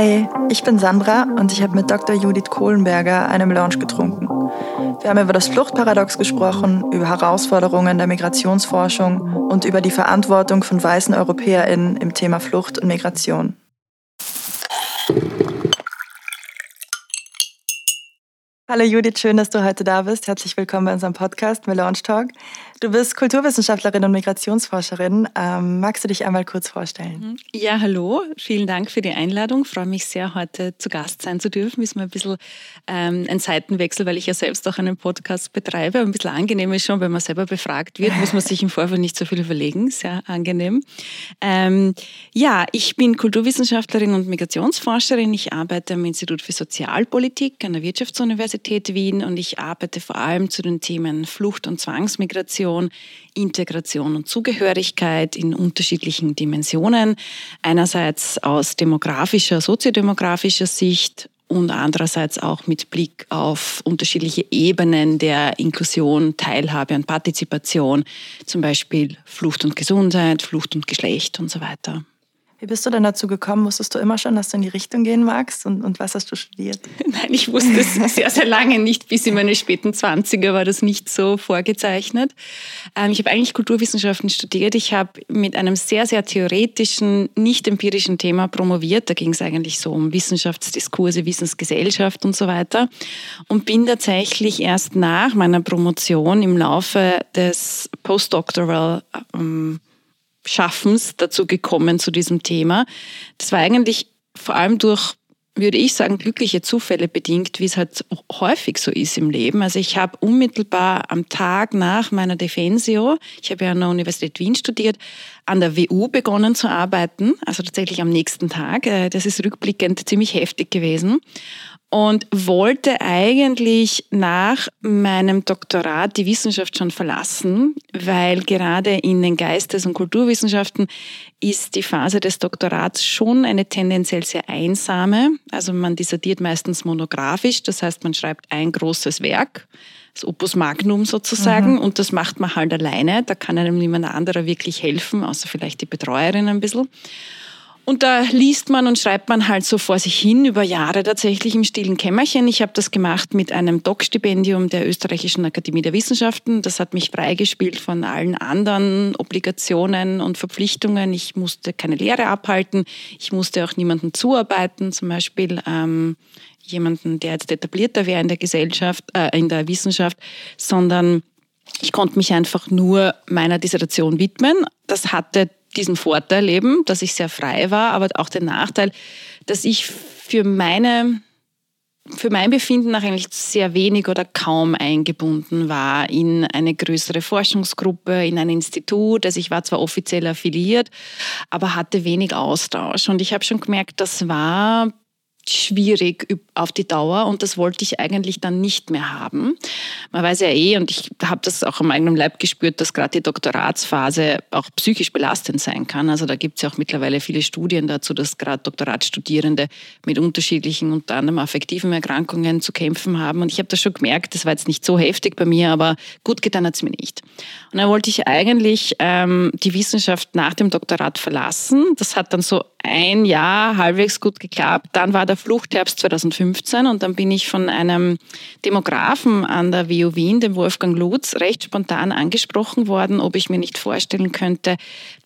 Hi, ich bin Sandra und ich habe mit Dr. Judith Kohlenberger eine Melange getrunken. Wir haben über das Fluchtparadox gesprochen, über Herausforderungen der Migrationsforschung und über die Verantwortung von weißen EuropäerInnen im Thema Flucht und Migration. Hallo Judith, schön, dass du heute da bist. Herzlich willkommen bei unserem Podcast Melange Talk. Du bist Kulturwissenschaftlerin und Migrationsforscherin. Ähm, magst du dich einmal kurz vorstellen? Mhm. Ja, hallo. Vielen Dank für die Einladung. Ich freue mich sehr, heute zu Gast sein zu dürfen. Ist mir ein bisschen ähm, ein Seitenwechsel, weil ich ja selbst auch einen Podcast betreibe. Ein bisschen angenehm ist schon, wenn man selber befragt wird, muss man sich im Vorfeld nicht so viel überlegen. Sehr angenehm. Ähm, ja, ich bin Kulturwissenschaftlerin und Migrationsforscherin. Ich arbeite am Institut für Sozialpolitik an der Wirtschaftsuniversität Wien und ich arbeite vor allem zu den Themen Flucht und Zwangsmigration Migration, Integration und Zugehörigkeit in unterschiedlichen Dimensionen. Einerseits aus demografischer, soziodemografischer Sicht und andererseits auch mit Blick auf unterschiedliche Ebenen der Inklusion, Teilhabe und Partizipation, zum Beispiel Flucht und Gesundheit, Flucht und Geschlecht und so weiter. Wie bist du denn dazu gekommen? Wusstest du immer schon, dass du in die Richtung gehen magst? Und, und was hast du studiert? Nein, ich wusste es sehr, sehr lange nicht. Bis in meine späten Zwanziger war das nicht so vorgezeichnet. Ähm, ich habe eigentlich Kulturwissenschaften studiert. Ich habe mit einem sehr, sehr theoretischen, nicht empirischen Thema promoviert. Da ging es eigentlich so um Wissenschaftsdiskurse, Wissensgesellschaft und so weiter. Und bin tatsächlich erst nach meiner Promotion im Laufe des Postdoctoral ähm, Schaffens dazu gekommen zu diesem Thema. Das war eigentlich vor allem durch würde ich sagen, glückliche Zufälle bedingt, wie es halt häufig so ist im Leben. Also ich habe unmittelbar am Tag nach meiner Defensio, ich habe ja an der Universität Wien studiert, an der WU begonnen zu arbeiten, also tatsächlich am nächsten Tag. Äh, das ist rückblickend ziemlich heftig gewesen und wollte eigentlich nach meinem Doktorat die Wissenschaft schon verlassen, weil gerade in den Geistes- und Kulturwissenschaften ist die Phase des Doktorats schon eine tendenziell sehr einsame. Also man dissertiert meistens monografisch, das heißt man schreibt ein großes Werk, das Opus Magnum sozusagen, mhm. und das macht man halt alleine. Da kann einem niemand anderer wirklich helfen, außer vielleicht die Betreuerin ein bisschen. Und da liest man und schreibt man halt so vor sich hin über Jahre tatsächlich im stillen Kämmerchen. Ich habe das gemacht mit einem Doc-Stipendium der Österreichischen Akademie der Wissenschaften. Das hat mich freigespielt von allen anderen Obligationen und Verpflichtungen. Ich musste keine Lehre abhalten. Ich musste auch niemandem zuarbeiten, zum Beispiel ähm, jemanden, der jetzt etablierter wäre in der Gesellschaft, äh, in der Wissenschaft, sondern ich konnte mich einfach nur meiner Dissertation widmen. Das hatte diesen Vorteil eben, dass ich sehr frei war, aber auch den Nachteil, dass ich für meine für mein Befinden nach eigentlich sehr wenig oder kaum eingebunden war in eine größere Forschungsgruppe, in ein Institut. Also ich war zwar offiziell affiliiert, aber hatte wenig Austausch. Und ich habe schon gemerkt, das war schwierig auf die Dauer und das wollte ich eigentlich dann nicht mehr haben. Man weiß ja eh, und ich habe das auch am eigenen Leib gespürt, dass gerade die Doktoratsphase auch psychisch belastend sein kann. Also da gibt es ja auch mittlerweile viele Studien dazu, dass gerade Doktoratstudierende mit unterschiedlichen, unter anderem affektiven Erkrankungen zu kämpfen haben. Und ich habe das schon gemerkt, das war jetzt nicht so heftig bei mir, aber gut getan hat es mir nicht. Und dann wollte ich eigentlich ähm, die Wissenschaft nach dem Doktorat verlassen. Das hat dann so ein Jahr halbwegs gut geklappt. Dann war der Fluchtherbst 2015 und dann bin ich von einem Demografen an der WU Wien, dem Wolfgang Lutz, recht spontan angesprochen worden, ob ich mir nicht vorstellen könnte,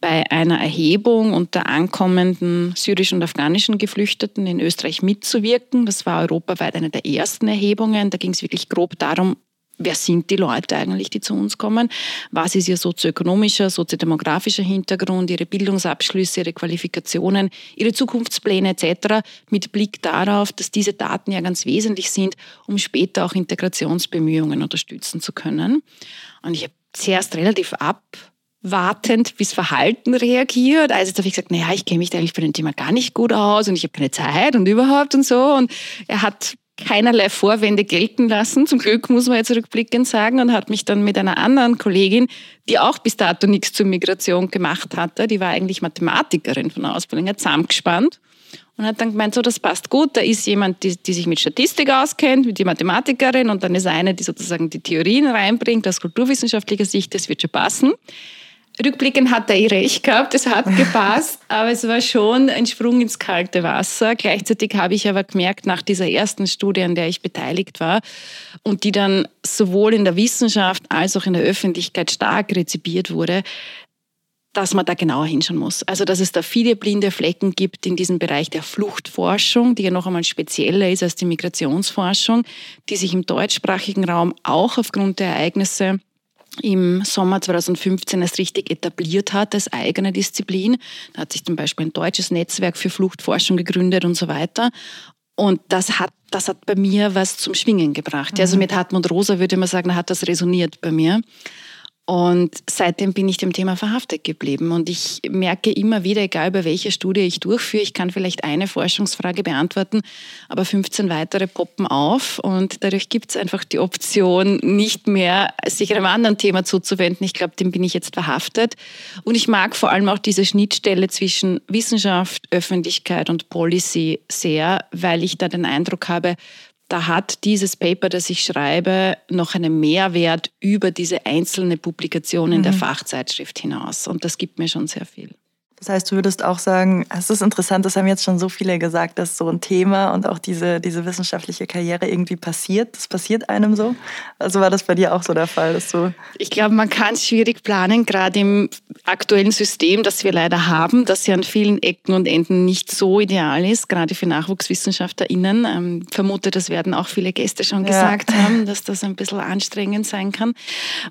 bei einer Erhebung unter ankommenden syrischen und afghanischen Geflüchteten in Österreich mitzuwirken. Das war europaweit eine der ersten Erhebungen. Da ging es wirklich grob darum, wer sind die Leute eigentlich, die zu uns kommen? Was ist ihr sozioökonomischer, soziodemografischer Hintergrund, ihre Bildungsabschlüsse, ihre Qualifikationen, ihre Zukunftspläne etc. mit Blick darauf, dass diese Daten ja ganz wesentlich sind, um später auch Integrationsbemühungen unterstützen zu können. Und ich habe zuerst relativ abwartend bis Verhalten reagiert. Also jetzt habe ich gesagt, naja, ich kenne mich da eigentlich bei dem Thema gar nicht gut aus und ich habe keine Zeit und überhaupt und so. Und er hat keinerlei Vorwände gelten lassen. Zum Glück muss man jetzt rückblickend sagen und hat mich dann mit einer anderen Kollegin, die auch bis dato nichts zur Migration gemacht hatte, die war eigentlich Mathematikerin von der Ausbildung, her, zusammengespannt und hat dann gemeint, so das passt gut, da ist jemand, die, die sich mit Statistik auskennt, mit die Mathematikerin und dann ist eine, die sozusagen die Theorien reinbringt aus kulturwissenschaftlicher Sicht, das wird schon passen. Rückblickend hat er eh recht gehabt, es hat gepasst, aber es war schon ein Sprung ins kalte Wasser. Gleichzeitig habe ich aber gemerkt, nach dieser ersten Studie, an der ich beteiligt war und die dann sowohl in der Wissenschaft als auch in der Öffentlichkeit stark rezipiert wurde, dass man da genauer hinschauen muss. Also, dass es da viele blinde Flecken gibt in diesem Bereich der Fluchtforschung, die ja noch einmal spezieller ist als die Migrationsforschung, die sich im deutschsprachigen Raum auch aufgrund der Ereignisse im Sommer 2015 erst richtig etabliert hat als eigene Disziplin. Da hat sich zum Beispiel ein deutsches Netzwerk für Fluchtforschung gegründet und so weiter. Und das hat, das hat bei mir was zum Schwingen gebracht. Also mhm. Also mit Hartmut Rosa würde man sagen, hat das resoniert bei mir. Und seitdem bin ich dem Thema verhaftet geblieben. Und ich merke immer wieder, egal bei welcher Studie ich durchführe, ich kann vielleicht eine Forschungsfrage beantworten, aber 15 weitere poppen auf. Und dadurch gibt es einfach die Option, nicht mehr sich einem anderen Thema zuzuwenden. Ich glaube, dem bin ich jetzt verhaftet. Und ich mag vor allem auch diese Schnittstelle zwischen Wissenschaft, Öffentlichkeit und Policy sehr, weil ich da den Eindruck habe, da hat dieses Paper, das ich schreibe, noch einen Mehrwert über diese einzelne Publikation in mhm. der Fachzeitschrift hinaus. Und das gibt mir schon sehr viel. Das heißt, du würdest auch sagen, es ist interessant, das haben jetzt schon so viele gesagt, dass so ein Thema und auch diese, diese wissenschaftliche Karriere irgendwie passiert. Das passiert einem so. Also war das bei dir auch so der Fall, dass du. Ich glaube, man kann es schwierig planen, gerade im aktuellen System, das wir leider haben, das ja an vielen Ecken und Enden nicht so ideal ist, gerade für NachwuchswissenschaftlerInnen. Ähm, vermute, das werden auch viele Gäste schon gesagt ja. haben, dass das ein bisschen anstrengend sein kann.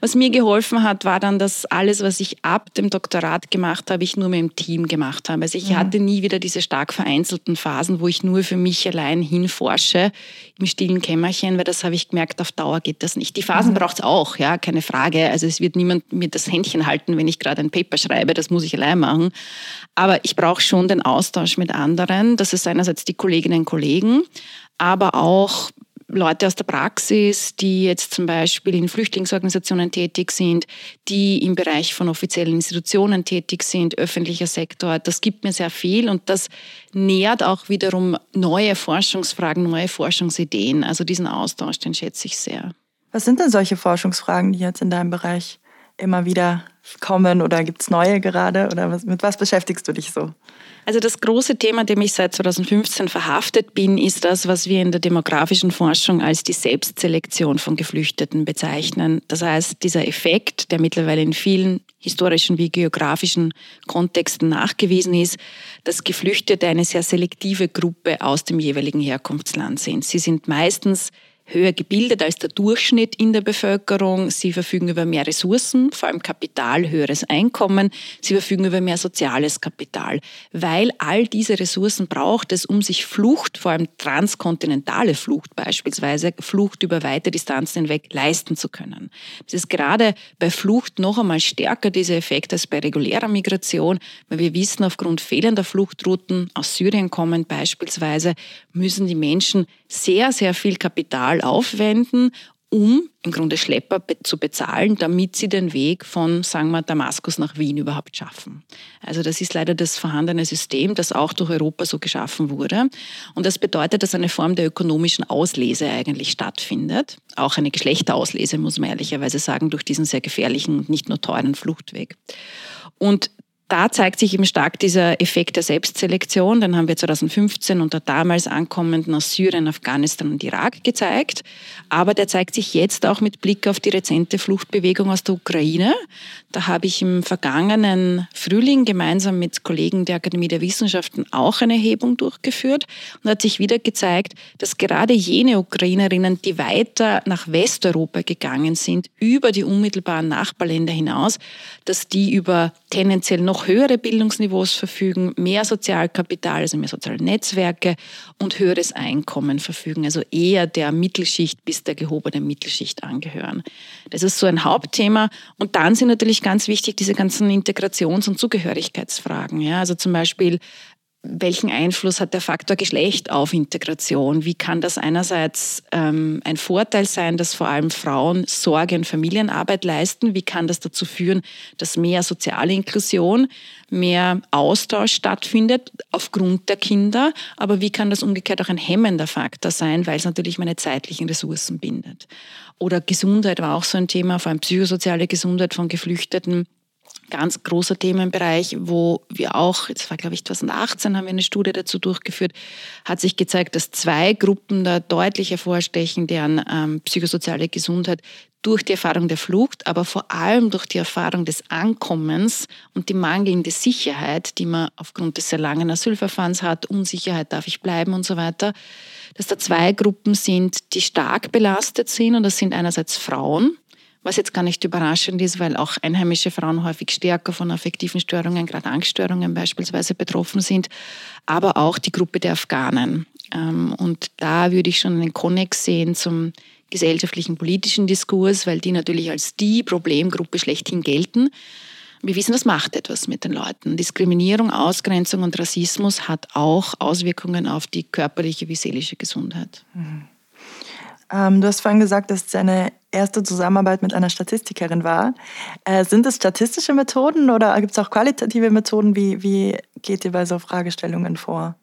Was mir geholfen hat, war dann, dass alles, was ich ab dem Doktorat gemacht habe, ich nur mit dem Team gemacht habe. Also ich mhm. hatte nie wieder diese stark vereinzelten Phasen, wo ich nur für mich allein hinforsche im stillen Kämmerchen, weil das habe ich gemerkt, auf Dauer geht das nicht. Die Phasen mhm. braucht es auch, ja, keine Frage. Also es wird niemand mir das Händchen halten, wenn ich gerade ein Paper schreibe, das muss ich allein machen. Aber ich brauche schon den Austausch mit anderen. Das ist einerseits die Kolleginnen und Kollegen, aber auch Leute aus der Praxis, die jetzt zum Beispiel in Flüchtlingsorganisationen tätig sind, die im Bereich von offiziellen Institutionen tätig sind, öffentlicher Sektor, das gibt mir sehr viel und das nährt auch wiederum neue Forschungsfragen, neue Forschungsideen. Also diesen Austausch, den schätze ich sehr. Was sind denn solche Forschungsfragen, die jetzt in deinem Bereich immer wieder kommen oder gibt es neue gerade oder was, mit was beschäftigst du dich so? Also das große Thema, dem ich seit 2015 verhaftet bin, ist das, was wir in der demografischen Forschung als die Selbstselektion von Geflüchteten bezeichnen. Das heißt, dieser Effekt, der mittlerweile in vielen historischen wie geografischen Kontexten nachgewiesen ist, dass Geflüchtete eine sehr selektive Gruppe aus dem jeweiligen Herkunftsland sind. Sie sind meistens höher gebildet als der Durchschnitt in der Bevölkerung. Sie verfügen über mehr Ressourcen, vor allem Kapital, höheres Einkommen. Sie verfügen über mehr soziales Kapital, weil all diese Ressourcen braucht es, um sich Flucht, vor allem transkontinentale Flucht beispielsweise, Flucht über weite Distanzen hinweg leisten zu können. Das ist gerade bei Flucht noch einmal stärker dieser Effekt als bei regulärer Migration, weil wir wissen, aufgrund fehlender Fluchtrouten aus Syrien kommen beispielsweise, müssen die Menschen sehr, sehr viel Kapital aufwenden, um im Grunde Schlepper zu bezahlen, damit sie den Weg von, sagen wir, Damaskus nach Wien überhaupt schaffen. Also das ist leider das vorhandene System, das auch durch Europa so geschaffen wurde. Und das bedeutet, dass eine Form der ökonomischen Auslese eigentlich stattfindet. Auch eine Geschlechterauslese, muss man ehrlicherweise sagen, durch diesen sehr gefährlichen und nicht nur teuren Fluchtweg. Und da zeigt sich eben stark dieser Effekt der Selbstselektion. Den haben wir 2015 unter damals Ankommenden aus Syrien, Afghanistan und Irak gezeigt. Aber der zeigt sich jetzt auch mit Blick auf die rezente Fluchtbewegung aus der Ukraine. Da habe ich im vergangenen Frühling gemeinsam mit Kollegen der Akademie der Wissenschaften auch eine Erhebung durchgeführt und hat sich wieder gezeigt, dass gerade jene Ukrainerinnen, die weiter nach Westeuropa gegangen sind, über die unmittelbaren Nachbarländer hinaus, dass die über tendenziell noch höhere Bildungsniveaus verfügen, mehr Sozialkapital, also mehr soziale Netzwerke und höheres Einkommen verfügen, also eher der Mittelschicht bis der gehobenen Mittelschicht angehören. Das ist so ein Hauptthema. Und dann sind natürlich ganz wichtig diese ganzen Integrations- und Zugehörigkeitsfragen. Ja, also zum Beispiel welchen Einfluss hat der Faktor Geschlecht auf Integration? Wie kann das einerseits ähm, ein Vorteil sein, dass vor allem Frauen Sorge- und Familienarbeit leisten? Wie kann das dazu führen, dass mehr soziale Inklusion, mehr Austausch stattfindet aufgrund der Kinder? Aber wie kann das umgekehrt auch ein hemmender Faktor sein, weil es natürlich meine zeitlichen Ressourcen bindet? Oder Gesundheit war auch so ein Thema, vor allem psychosoziale Gesundheit von Geflüchteten ganz großer Themenbereich, wo wir auch, das war glaube ich 2018, haben wir eine Studie dazu durchgeführt, hat sich gezeigt, dass zwei Gruppen da deutlich hervorstechen, deren ähm, psychosoziale Gesundheit durch die Erfahrung der Flucht, aber vor allem durch die Erfahrung des Ankommens und die mangelnde Sicherheit, die man aufgrund des sehr langen Asylverfahrens hat, Unsicherheit, darf ich bleiben und so weiter, dass da zwei Gruppen sind, die stark belastet sind. Und das sind einerseits Frauen, was jetzt gar nicht überraschend ist, weil auch einheimische Frauen häufig stärker von affektiven Störungen, gerade Angststörungen beispielsweise betroffen sind, aber auch die Gruppe der Afghanen. Ähm, und da würde ich schon einen Konnex sehen zum gesellschaftlichen politischen Diskurs, weil die natürlich als die Problemgruppe schlechthin gelten. Wir wissen, das macht etwas mit den Leuten. Diskriminierung, Ausgrenzung und Rassismus hat auch Auswirkungen auf die körperliche wie seelische Gesundheit. Mhm. Ähm, du hast vorhin gesagt, dass es deine erste Zusammenarbeit mit einer Statistikerin war. Äh, sind es statistische Methoden oder gibt es auch qualitative Methoden? Wie, wie geht ihr bei so Fragestellungen vor?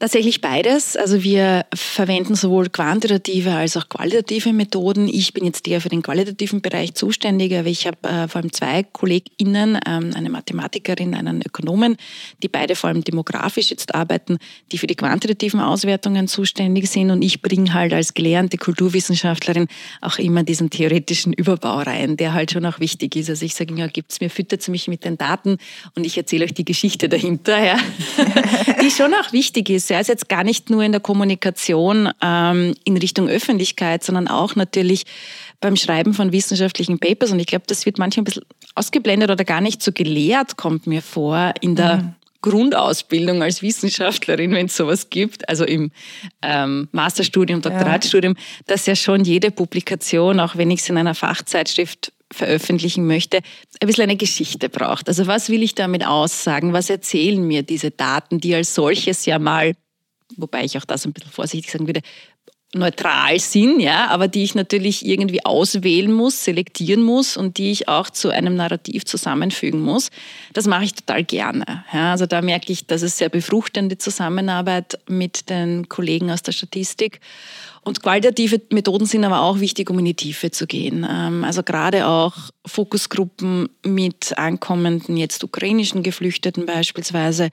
Tatsächlich beides. Also wir verwenden sowohl quantitative als auch qualitative Methoden. Ich bin jetzt eher für den qualitativen Bereich zuständig, aber ich habe äh, vor allem zwei KollegInnen, ähm, eine Mathematikerin, einen Ökonomen, die beide vor allem demografisch jetzt arbeiten, die für die quantitativen Auswertungen zuständig sind. Und ich bringe halt als gelernte Kulturwissenschaftlerin auch immer diesen theoretischen Überbau rein, der halt schon auch wichtig ist. Also ich sage, ja, gibt's mir, füttert mich mit den Daten und ich erzähle euch die Geschichte dahinter, ja, die schon auch wichtig ist es jetzt gar nicht nur in der Kommunikation ähm, in Richtung Öffentlichkeit, sondern auch natürlich beim Schreiben von wissenschaftlichen Papers. Und ich glaube, das wird manchmal ein bisschen ausgeblendet oder gar nicht so gelehrt, kommt mir vor, in der mhm. Grundausbildung als Wissenschaftlerin, wenn es sowas gibt, also im ähm, Masterstudium, Doktoratstudium, ja. dass ja schon jede Publikation, auch wenn ich es in einer Fachzeitschrift veröffentlichen möchte, ein bisschen eine Geschichte braucht. Also was will ich damit aussagen? Was erzählen mir diese Daten, die als solches ja mal wobei ich auch das ein bisschen vorsichtig sagen würde, neutral sind, ja, aber die ich natürlich irgendwie auswählen muss, selektieren muss und die ich auch zu einem Narrativ zusammenfügen muss. Das mache ich total gerne. Ja, also da merke ich, dass es sehr befruchtende Zusammenarbeit mit den Kollegen aus der Statistik. Und qualitative Methoden sind aber auch wichtig, um in die Tiefe zu gehen. Ähm, also gerade auch Fokusgruppen mit ankommenden, jetzt ukrainischen Geflüchteten beispielsweise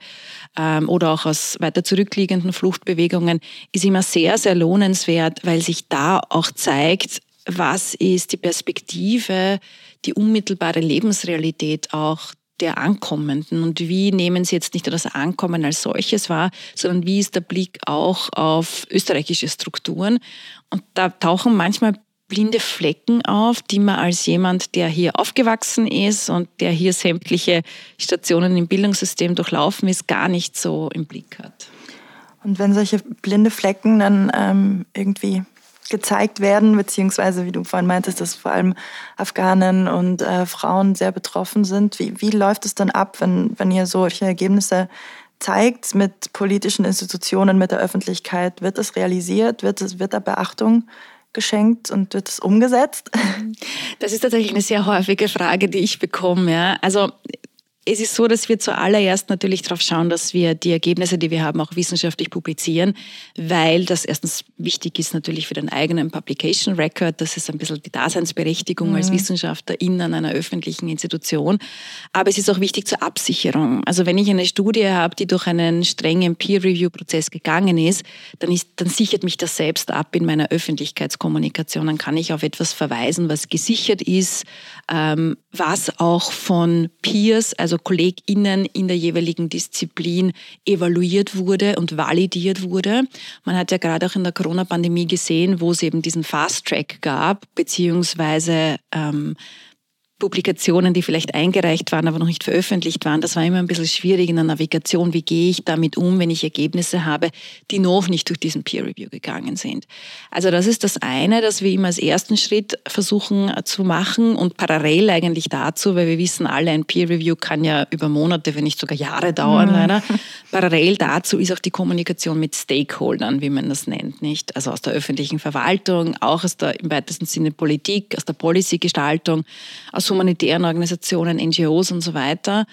ähm, oder auch aus weiter zurückliegenden Fluchtbewegungen ist immer sehr, sehr lohnenswert, weil sich da auch zeigt, was ist die Perspektive, die unmittelbare Lebensrealität auch der Ankommenden und wie nehmen Sie jetzt nicht nur das Ankommen als solches wahr, sondern wie ist der Blick auch auf österreichische Strukturen? Und da tauchen manchmal blinde Flecken auf, die man als jemand, der hier aufgewachsen ist und der hier sämtliche Stationen im Bildungssystem durchlaufen ist, gar nicht so im Blick hat. Und wenn solche blinde Flecken dann ähm, irgendwie gezeigt werden, beziehungsweise wie du vorhin meintest, dass vor allem Afghanen und äh, Frauen sehr betroffen sind. Wie, wie läuft es dann ab, wenn, wenn ihr solche Ergebnisse zeigt mit politischen Institutionen, mit der Öffentlichkeit? Wird das realisiert? Wird, es, wird da Beachtung geschenkt und wird es umgesetzt? Das ist tatsächlich eine sehr häufige Frage, die ich bekomme. Ja. Also es ist so, dass wir zuallererst natürlich darauf schauen, dass wir die Ergebnisse, die wir haben, auch wissenschaftlich publizieren, weil das erstens wichtig ist natürlich für den eigenen Publication Record. Das ist ein bisschen die Daseinsberechtigung mhm. als Wissenschaftlerin an einer öffentlichen Institution. Aber es ist auch wichtig zur Absicherung. Also wenn ich eine Studie habe, die durch einen strengen Peer-Review-Prozess gegangen ist, dann, ist, dann sichert mich das selbst ab in meiner Öffentlichkeitskommunikation. Dann kann ich auf etwas verweisen, was gesichert ist, ähm, was auch von Peers, also KollegInnen in der jeweiligen Disziplin evaluiert wurde und validiert wurde. Man hat ja gerade auch in der Corona-Pandemie gesehen, wo es eben diesen Fast-Track gab, beziehungsweise ähm, Publikationen, die vielleicht eingereicht waren, aber noch nicht veröffentlicht waren. Das war immer ein bisschen schwierig in der Navigation. Wie gehe ich damit um, wenn ich Ergebnisse habe, die noch nicht durch diesen Peer Review gegangen sind? Also das ist das eine, dass wir immer als ersten Schritt versuchen zu machen und parallel eigentlich dazu, weil wir wissen alle, ein Peer Review kann ja über Monate, wenn nicht sogar Jahre dauern, mhm. leider. Parallel dazu ist auch die Kommunikation mit Stakeholdern, wie man das nennt, nicht? Also aus der öffentlichen Verwaltung, auch aus der im weitesten Sinne Politik, aus der Policygestaltung, aus aus humanitären Organisationen, NGOs und so weiter.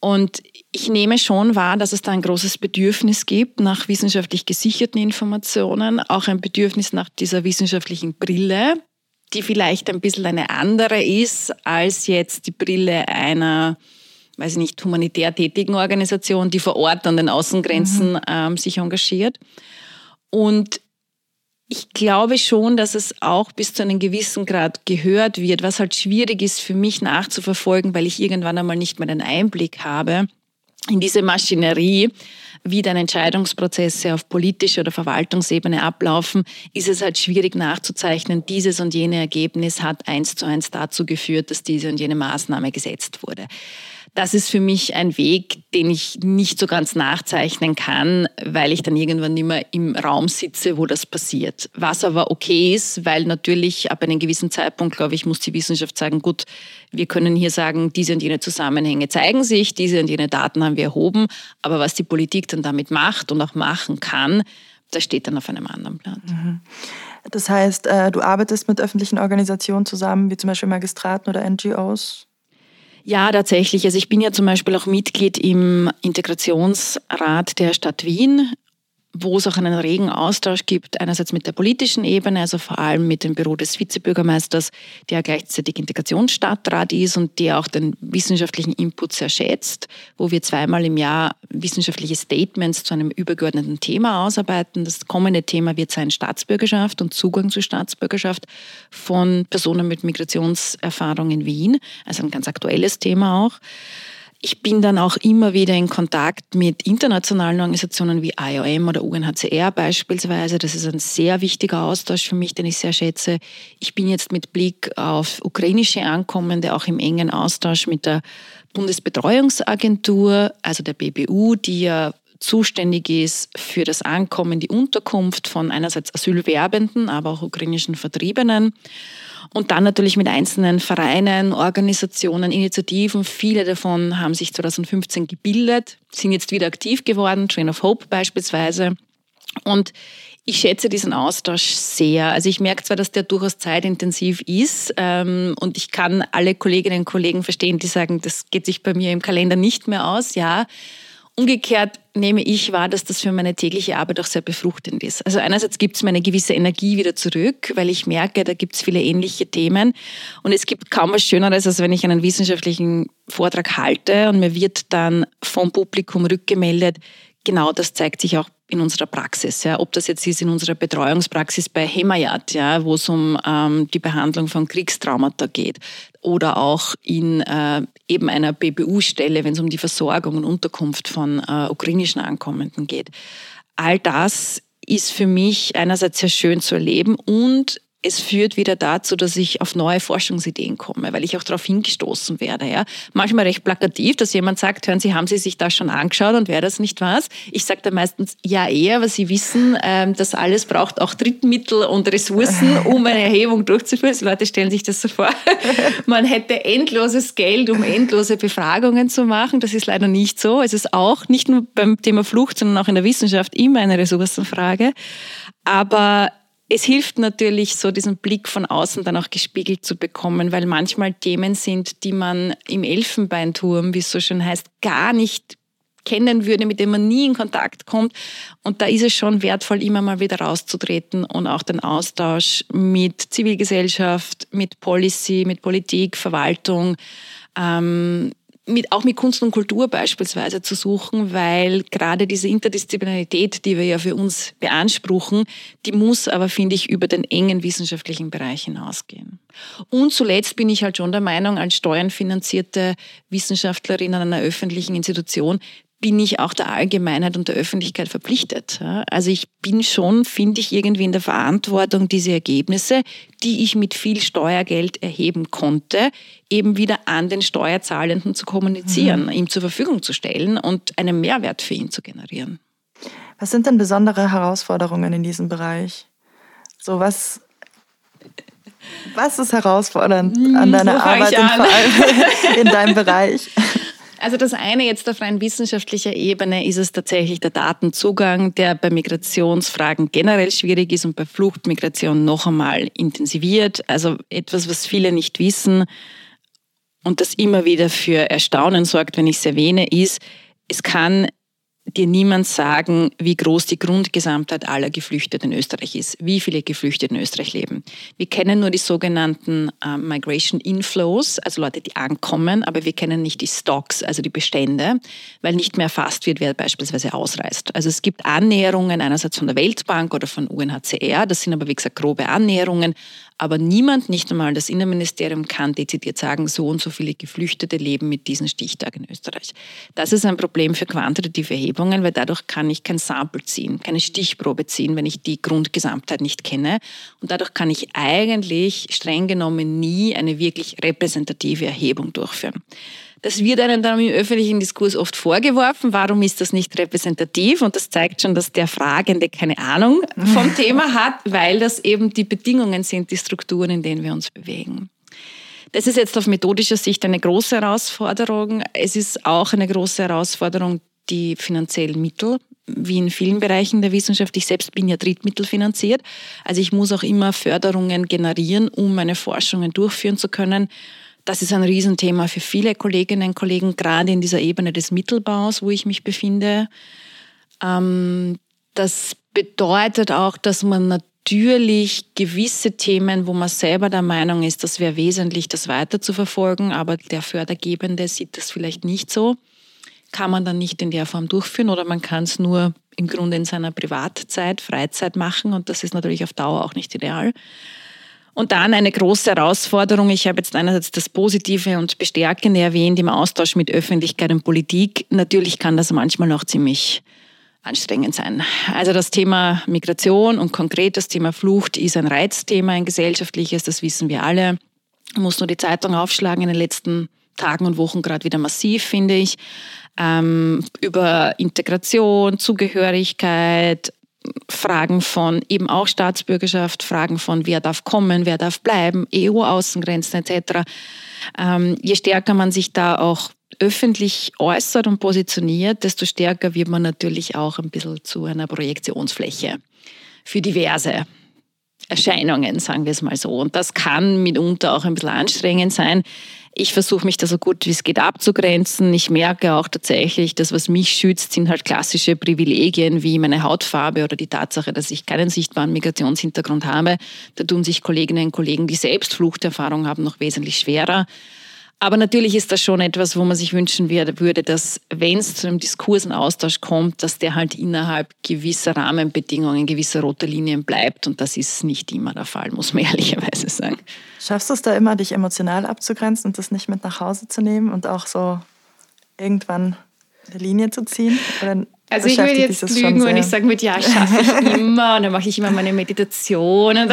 Und ich nehme schon wahr, dass es da ein großes Bedürfnis gibt nach wissenschaftlich gesicherten Informationen, auch ein Bedürfnis nach dieser wissenschaftlichen Brille, die vielleicht ein bisschen eine andere ist als jetzt die Brille einer weiß ich nicht, humanitär tätigen Organisation, die vor Ort an den Außengrenzen mhm. ähm, sich engagiert. Und ich glaube schon, dass es auch bis zu einem gewissen Grad gehört wird, was halt schwierig ist für mich nachzuverfolgen, weil ich irgendwann einmal nicht mehr den Einblick habe in diese Maschinerie, wie dann Entscheidungsprozesse auf politischer oder Verwaltungsebene ablaufen, ist es halt schwierig nachzuzeichnen, dieses und jene Ergebnis hat eins zu eins dazu geführt, dass diese und jene Maßnahme gesetzt wurde das ist für mich ein Weg, den ich nicht so ganz nachzeichnen kann, weil ich dann irgendwann mehr im Raum sitze, wo das passiert. Was aber okay ist, weil natürlich ab einem gewissen Zeitpunkt, glaube ich, muss die Wissenschaft sagen, gut, wir können hier sagen, diese und jene Zusammenhänge zeigen sich, diese und jene Daten haben wir erhoben, aber was die Politik dann damit macht und auch machen kann, das steht dann auf einem anderen Blatt. Mhm. Das heißt, äh, du arbeitest mit öffentlichen Organisationen zusammen, wie zum Beispiel Magistraten oder NGOs? Ja, tatsächlich. Also ich bin ja zum Beispiel auch Mitglied im Integrationsrat der Stadt Wien wo es auch einen regen Austausch gibt, einerseits mit der politischen Ebene, also vor allem mit dem Büro des Vizebürgermeisters, der gleichzeitig Integrationsstadtrat ist und der auch den wissenschaftlichen Input sehr schätzt, wo wir zweimal im Jahr wissenschaftliche Statements zu einem übergeordneten Thema ausarbeiten. Das kommende Thema wird sein Staatsbürgerschaft und Zugang zur Staatsbürgerschaft von Personen mit Migrationserfahrung in Wien, also ein ganz aktuelles Thema auch. Ich bin dann auch immer wieder in Kontakt mit internationalen Organisationen wie IOM oder UNHCR beispielsweise. Das ist ein sehr wichtiger Austausch für mich, den ich sehr schätze. Ich bin jetzt mit Blick auf ukrainische Ankommende auch im engen Austausch mit der Bundesbetreuungsagentur, also der BBU, die ja zuständig ist für das Ankommen, die Unterkunft von einerseits Asylwerbenden, aber auch ukrainischen Vertriebenen. Und dann natürlich mit einzelnen Vereinen, Organisationen, Initiativen. Viele davon haben sich 2015 gebildet, sind jetzt wieder aktiv geworden, Train of Hope beispielsweise. Und ich schätze diesen Austausch sehr. Also ich merke zwar, dass der durchaus zeitintensiv ist ähm, und ich kann alle Kolleginnen und Kollegen verstehen, die sagen, das geht sich bei mir im Kalender nicht mehr aus, ja. Umgekehrt nehme ich wahr, dass das für meine tägliche Arbeit auch sehr befruchtend ist. Also einerseits gibt es mir eine gewisse Energie wieder zurück, weil ich merke, da gibt es viele ähnliche Themen. Und es gibt kaum was Schöneres, als wenn ich einen wissenschaftlichen Vortrag halte und mir wird dann vom Publikum rückgemeldet, genau das zeigt sich auch in unserer Praxis. Ja. Ob das jetzt ist in unserer Betreuungspraxis bei Hemayat, ja, wo es um ähm, die Behandlung von Kriegstraumata geht, oder auch in äh, eben einer BBU-Stelle, wenn es um die Versorgung und Unterkunft von äh, ukrainischen Ankommenden geht. All das ist für mich einerseits sehr schön zu erleben und es führt wieder dazu, dass ich auf neue Forschungsideen komme, weil ich auch darauf hingestoßen werde. Ja. Manchmal recht plakativ, dass jemand sagt, hören Sie, haben Sie sich das schon angeschaut und wäre das nicht was? Ich sage dann meistens, ja eher, aber Sie wissen, ähm, das alles braucht auch Drittmittel und Ressourcen, um eine Erhebung durchzuführen. Die Leute stellen sich das so vor. Man hätte endloses Geld, um endlose Befragungen zu machen. Das ist leider nicht so. Es ist auch nicht nur beim Thema Flucht, sondern auch in der Wissenschaft immer eine Ressourcenfrage. Aber es hilft natürlich, so diesen Blick von außen dann auch gespiegelt zu bekommen, weil manchmal Themen sind, die man im Elfenbeinturm, wie es so schön heißt, gar nicht kennen würde, mit denen man nie in Kontakt kommt. Und da ist es schon wertvoll, immer mal wieder rauszutreten und auch den Austausch mit Zivilgesellschaft, mit Policy, mit Politik, Verwaltung, ähm, mit, auch mit Kunst und Kultur beispielsweise zu suchen, weil gerade diese Interdisziplinarität, die wir ja für uns beanspruchen, die muss aber, finde ich, über den engen wissenschaftlichen Bereich hinausgehen. Und zuletzt bin ich halt schon der Meinung, als steuernfinanzierte Wissenschaftlerin an einer öffentlichen Institution bin ich auch der Allgemeinheit und der Öffentlichkeit verpflichtet. Also ich bin schon, finde ich, irgendwie in der Verantwortung, diese Ergebnisse, die ich mit viel Steuergeld erheben konnte, eben wieder an den Steuerzahlenden zu kommunizieren, mhm. ihm zur Verfügung zu stellen und einen Mehrwert für ihn zu generieren. Was sind denn besondere Herausforderungen in diesem Bereich? So was was ist herausfordernd an hm, deiner Arbeit an. und vor allem in deinem Bereich? Also das eine jetzt auf rein wissenschaftlicher Ebene ist es tatsächlich der Datenzugang, der bei Migrationsfragen generell schwierig ist und bei Fluchtmigration noch einmal intensiviert. Also etwas, was viele nicht wissen und das immer wieder für Erstaunen sorgt, wenn ich es erwähne, ist, es kann dir niemand sagen, wie groß die Grundgesamtheit aller Geflüchteten in Österreich ist, wie viele Geflüchtete in Österreich leben. Wir kennen nur die sogenannten äh, Migration Inflows, also Leute, die ankommen, aber wir kennen nicht die Stocks, also die Bestände, weil nicht mehr erfasst wird, wer beispielsweise ausreist. Also es gibt Annäherungen einerseits von der Weltbank oder von UNHCR, das sind aber wie gesagt grobe Annäherungen, aber niemand, nicht einmal das Innenministerium, kann dezidiert sagen, so und so viele Geflüchtete leben mit diesem Stichtag in Österreich. Das ist ein Problem für quantitative Erhebungen, weil dadurch kann ich kein Sample ziehen, keine Stichprobe ziehen, wenn ich die Grundgesamtheit nicht kenne. Und dadurch kann ich eigentlich streng genommen nie eine wirklich repräsentative Erhebung durchführen. Das wird einem dann im öffentlichen Diskurs oft vorgeworfen. Warum ist das nicht repräsentativ? Und das zeigt schon, dass der Fragende keine Ahnung vom Thema hat, weil das eben die Bedingungen sind, die Strukturen, in denen wir uns bewegen. Das ist jetzt auf methodischer Sicht eine große Herausforderung. Es ist auch eine große Herausforderung, die finanziellen Mittel wie in vielen Bereichen der Wissenschaft. Ich selbst bin ja drittmittelfinanziert. Also ich muss auch immer Förderungen generieren, um meine Forschungen durchführen zu können. Das ist ein Riesenthema für viele Kolleginnen und Kollegen, gerade in dieser Ebene des Mittelbaus, wo ich mich befinde. Ähm, das bedeutet auch, dass man natürlich gewisse Themen, wo man selber der Meinung ist, das wäre wesentlich, das weiter zu verfolgen, aber der Fördergebende sieht das vielleicht nicht so, kann man dann nicht in der Form durchführen oder man kann es nur im Grunde in seiner Privatzeit, Freizeit machen und das ist natürlich auf Dauer auch nicht ideal. Und dann eine große Herausforderung. Ich habe jetzt einerseits das Positive und Bestärkende erwähnt im Austausch mit Öffentlichkeit und Politik. Natürlich kann das manchmal auch ziemlich anstrengend sein. Also das Thema Migration und konkret das Thema Flucht ist ein Reizthema, ein gesellschaftliches, das wissen wir alle. Muss nur die Zeitung aufschlagen in den letzten Tagen und Wochen gerade wieder massiv, finde ich. Ähm, über Integration, Zugehörigkeit, Fragen von eben auch Staatsbürgerschaft, Fragen von wer darf kommen, wer darf bleiben, EU-Außengrenzen etc. Ähm, je stärker man sich da auch öffentlich äußert und positioniert, desto stärker wird man natürlich auch ein bisschen zu einer Projektionsfläche für diverse Erscheinungen, sagen wir es mal so. Und das kann mitunter auch ein bisschen anstrengend sein. Ich versuche mich da so gut wie es geht abzugrenzen. Ich merke auch tatsächlich, dass was mich schützt, sind halt klassische Privilegien wie meine Hautfarbe oder die Tatsache, dass ich keinen sichtbaren Migrationshintergrund habe. Da tun sich Kolleginnen und Kollegen, die selbst Fluchterfahrung haben, noch wesentlich schwerer. Aber natürlich ist das schon etwas, wo man sich wünschen würde, dass wenn es zu einem Diskurs und Austausch kommt, dass der halt innerhalb gewisser Rahmenbedingungen, gewisser roter Linien bleibt. Und das ist nicht immer der Fall, muss man ehrlicherweise sagen. Schaffst du es da immer, dich emotional abzugrenzen und das nicht mit nach Hause zu nehmen und auch so irgendwann eine Linie zu ziehen? Oder also ich würde jetzt lügen, wenn ich sagen würde, ja, schaffe ich immer und dann mache ich immer meine Meditation.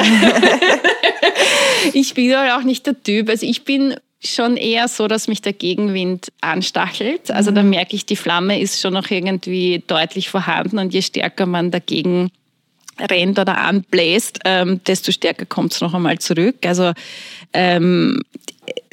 ich bin halt auch nicht der Typ. Also ich bin schon eher so, dass mich der Gegenwind anstachelt. Also mhm. da merke ich, die Flamme ist schon noch irgendwie deutlich vorhanden und je stärker man dagegen rennt oder anbläst, ähm, desto stärker kommt es noch einmal zurück. Also ähm,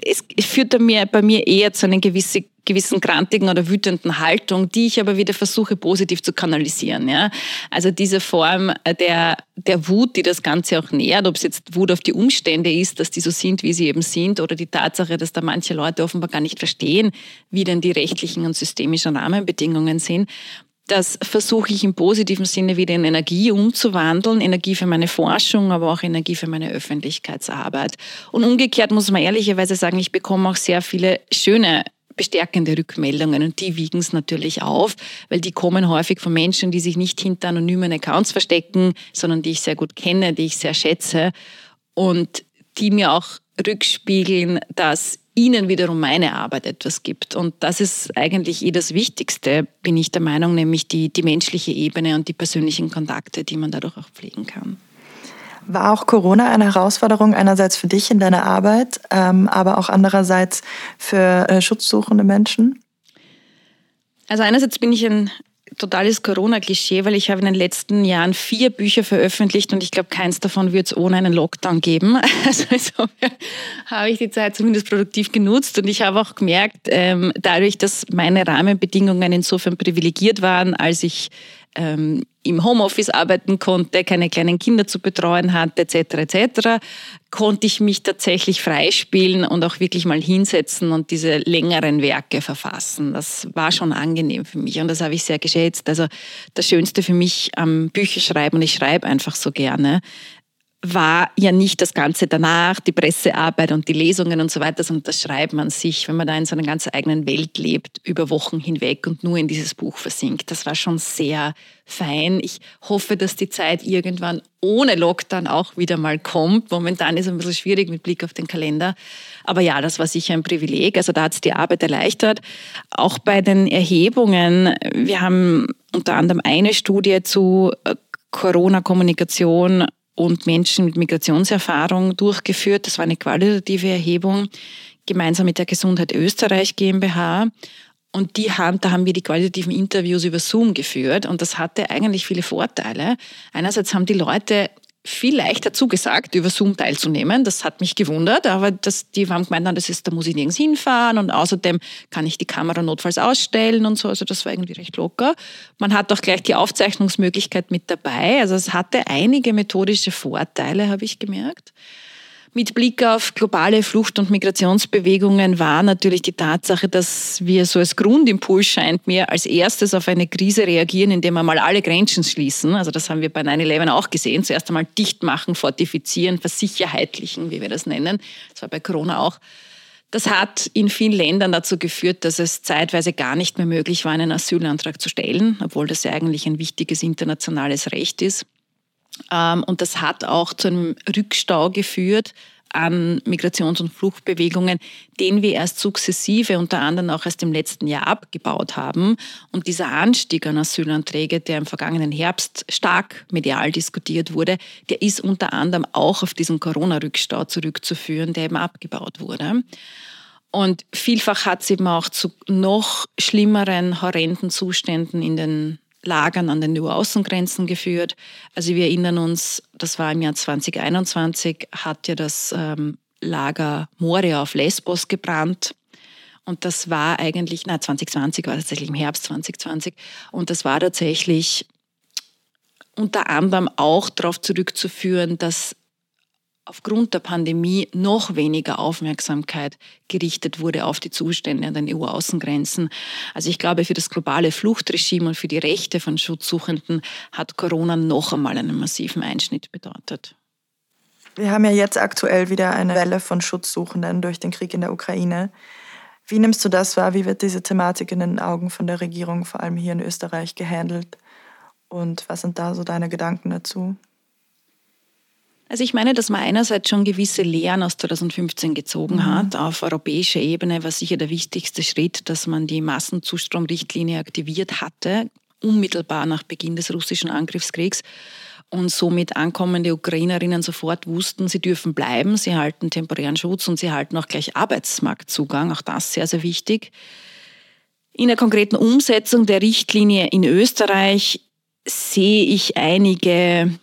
es, führt bei mir, bei mir eher zu einer gewissen gewissen grantigen oder wütenden Haltung, die ich aber wieder versuche positiv zu kanalisieren. Ja? Also diese Form der, der Wut, die das Ganze auch nährt, ob es jetzt Wut auf die Umstände ist, dass die so sind, wie sie eben sind, oder die Tatsache, dass da manche Leute offenbar gar nicht verstehen, wie denn die rechtlichen und systemischen Rahmenbedingungen sind das versuche ich im positiven Sinne wieder in Energie umzuwandeln. Energie für meine Forschung, aber auch Energie für meine Öffentlichkeitsarbeit. Und umgekehrt muss man ehrlicherweise sagen, ich bekomme auch sehr viele schöne bestärkende Rückmeldungen und die wiegen es natürlich auf, weil die kommen häufig von Menschen, die sich nicht hinter anonymen Accounts verstecken, sondern die ich sehr gut kenne, die ich sehr schätze und die mir auch rückspiegeln, dass ihnen wiederum meine Arbeit etwas gibt. Und das ist eigentlich eh das Wichtigste, bin ich der Meinung, nämlich die, die menschliche Ebene und die persönlichen Kontakte, die man dadurch auch pflegen kann. War auch Corona eine Herausforderung einerseits für dich in deiner Arbeit, ähm, aber auch andererseits für äh, schutzsuchende Menschen? Also einerseits bin ich ein totales Corona-Klischee, weil ich habe in den letzten Jahren vier Bücher veröffentlicht und ich glaube, keins davon wird es ohne einen Lockdown geben. Also insofern habe ich die Zeit zumindest produktiv genutzt und ich habe auch gemerkt, ähm, dadurch, dass meine Rahmenbedingungen insofern privilegiert waren, als ich ähm, im Homeoffice arbeiten konnte, keine kleinen Kinder zu betreuen hatte, etc., etc., konnte ich mich tatsächlich freispielen und auch wirklich mal hinsetzen und diese längeren Werke verfassen. Das war schon angenehm für mich und das habe ich sehr geschätzt. Also das Schönste für mich am Bücherschreiben, und ich schreibe einfach so gerne, war ja nicht das Ganze danach, die Pressearbeit und die Lesungen und so weiter, sondern das Schreiben an sich, wenn man da in so einer ganz eigenen Welt lebt, über Wochen hinweg und nur in dieses Buch versinkt. Das war schon sehr fein. Ich hoffe, dass die Zeit irgendwann ohne Lockdown auch wieder mal kommt. Momentan ist es ein bisschen schwierig mit Blick auf den Kalender. Aber ja, das war sicher ein Privileg. Also da hat es die Arbeit erleichtert. Auch bei den Erhebungen. Wir haben unter anderem eine Studie zu äh, Corona-Kommunikation und Menschen mit Migrationserfahrung durchgeführt. Das war eine qualitative Erhebung gemeinsam mit der Gesundheit Österreich GmbH. Und die haben, da haben wir die qualitativen Interviews über Zoom geführt und das hatte eigentlich viele Vorteile. Einerseits haben die Leute viel leichter zugesagt, über Zoom teilzunehmen. Das hat mich gewundert, aber das, die haben gemeint, das ist, da muss ich nirgends hinfahren und außerdem kann ich die Kamera notfalls ausstellen und so. Also das war irgendwie recht locker. Man hat auch gleich die Aufzeichnungsmöglichkeit mit dabei. Also es hatte einige methodische Vorteile, habe ich gemerkt. Mit Blick auf globale Flucht- und Migrationsbewegungen war natürlich die Tatsache, dass wir so als Grundimpuls scheint mir als erstes auf eine Krise reagieren, indem wir mal alle Grenzen schließen. Also das haben wir bei 9-11 auch gesehen. Zuerst einmal dicht machen, fortifizieren, versicherheitlichen, wie wir das nennen. Das war bei Corona auch. Das hat in vielen Ländern dazu geführt, dass es zeitweise gar nicht mehr möglich war, einen Asylantrag zu stellen, obwohl das ja eigentlich ein wichtiges internationales Recht ist. Ähm, und das hat auch zu einem Rückstau geführt an Migrations- und Fluchtbewegungen, den wir erst sukzessive, unter anderem auch erst im letzten Jahr abgebaut haben. Und dieser Anstieg an Asylanträge, der im vergangenen Herbst stark medial diskutiert wurde, der ist unter anderem auch auf diesen Corona-Rückstau zurückzuführen, der eben abgebaut wurde. Und vielfach hat es eben auch zu noch schlimmeren, horrenden Zuständen in den Lagern an den EU-Außengrenzen geführt. Also wir erinnern uns, das war im Jahr 2021, hat ja das ähm, Lager Moria auf Lesbos gebrannt. Und das war eigentlich, na 2020 war tatsächlich im Herbst 2020. Und das war tatsächlich unter anderem auch darauf zurückzuführen, dass aufgrund der Pandemie noch weniger Aufmerksamkeit gerichtet wurde auf die Zustände an den EU-Außengrenzen. Also ich glaube, für das globale Fluchtregime und für die Rechte von Schutzsuchenden hat Corona noch einmal einen massiven Einschnitt bedeutet. Wir haben ja jetzt aktuell wieder eine Welle von Schutzsuchenden durch den Krieg in der Ukraine. Wie nimmst du das wahr? Wie wird diese Thematik in den Augen von der Regierung, vor allem hier in Österreich, gehandelt? Und was sind da so deine Gedanken dazu? Also ich meine, dass man einerseits schon gewisse Lehren aus 2015 gezogen mhm. hat. Auf europäischer Ebene war sicher der wichtigste Schritt, dass man die Massenzustromrichtlinie aktiviert hatte, unmittelbar nach Beginn des russischen Angriffskriegs und somit ankommende Ukrainerinnen sofort wussten, sie dürfen bleiben, sie halten temporären Schutz und sie halten auch gleich Arbeitsmarktzugang. Auch das sehr, sehr wichtig. In der konkreten Umsetzung der Richtlinie in Österreich sehe ich einige